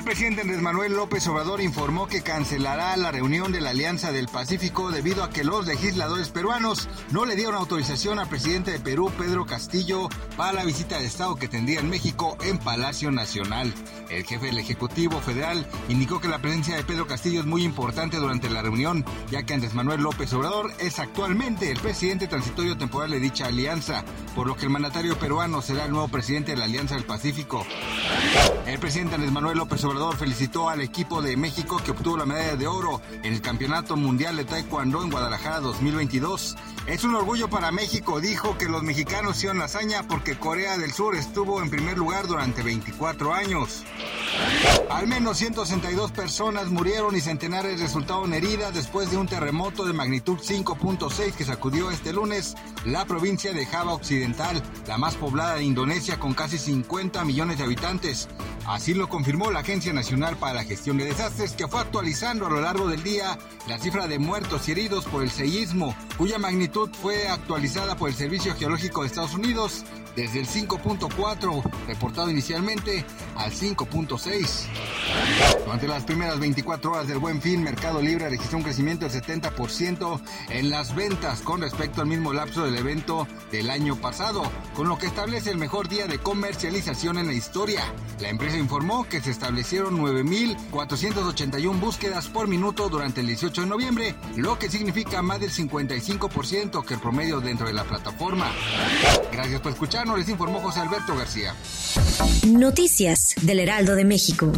El presidente Andrés Manuel López Obrador informó que cancelará la reunión de la Alianza del Pacífico debido a que los legisladores peruanos no le dieron autorización al presidente de Perú, Pedro Castillo, para la visita de Estado que tendría en México en Palacio Nacional. El jefe del Ejecutivo Federal indicó que la presencia de Pedro Castillo es muy importante durante la reunión, ya que Andrés Manuel López Obrador es actualmente el presidente transitorio temporal de dicha alianza, por lo que el mandatario peruano será el nuevo presidente de la Alianza del Pacífico. El presidente Andrés Manuel López Obrador felicitó al equipo de México que obtuvo la medalla de oro en el Campeonato Mundial de Taekwondo en Guadalajara 2022. Es un orgullo para México, dijo que los mexicanos hicieron la hazaña porque Corea del Sur estuvo en primer lugar durante 24 años. Al menos 162 personas murieron y centenares resultaron heridas después de un terremoto de magnitud 5.6 que sacudió este lunes la provincia de Java Occidental, la más poblada de Indonesia con casi 50 millones de habitantes. Así lo confirmó la Agencia Nacional para la Gestión de Desastres, que fue actualizando a lo largo del día la cifra de muertos y heridos por el seísmo, cuya magnitud fue actualizada por el Servicio Geológico de Estados Unidos desde el 5.4 reportado inicialmente al 5.6. face. Durante las primeras 24 horas del Buen Fin, Mercado Libre registró un crecimiento del 70% en las ventas con respecto al mismo lapso del evento del año pasado, con lo que establece el mejor día de comercialización en la historia. La empresa informó que se establecieron 9.481 búsquedas por minuto durante el 18 de noviembre, lo que significa más del 55% que el promedio dentro de la plataforma. Gracias por escucharnos, les informó José Alberto García. Noticias del Heraldo de México.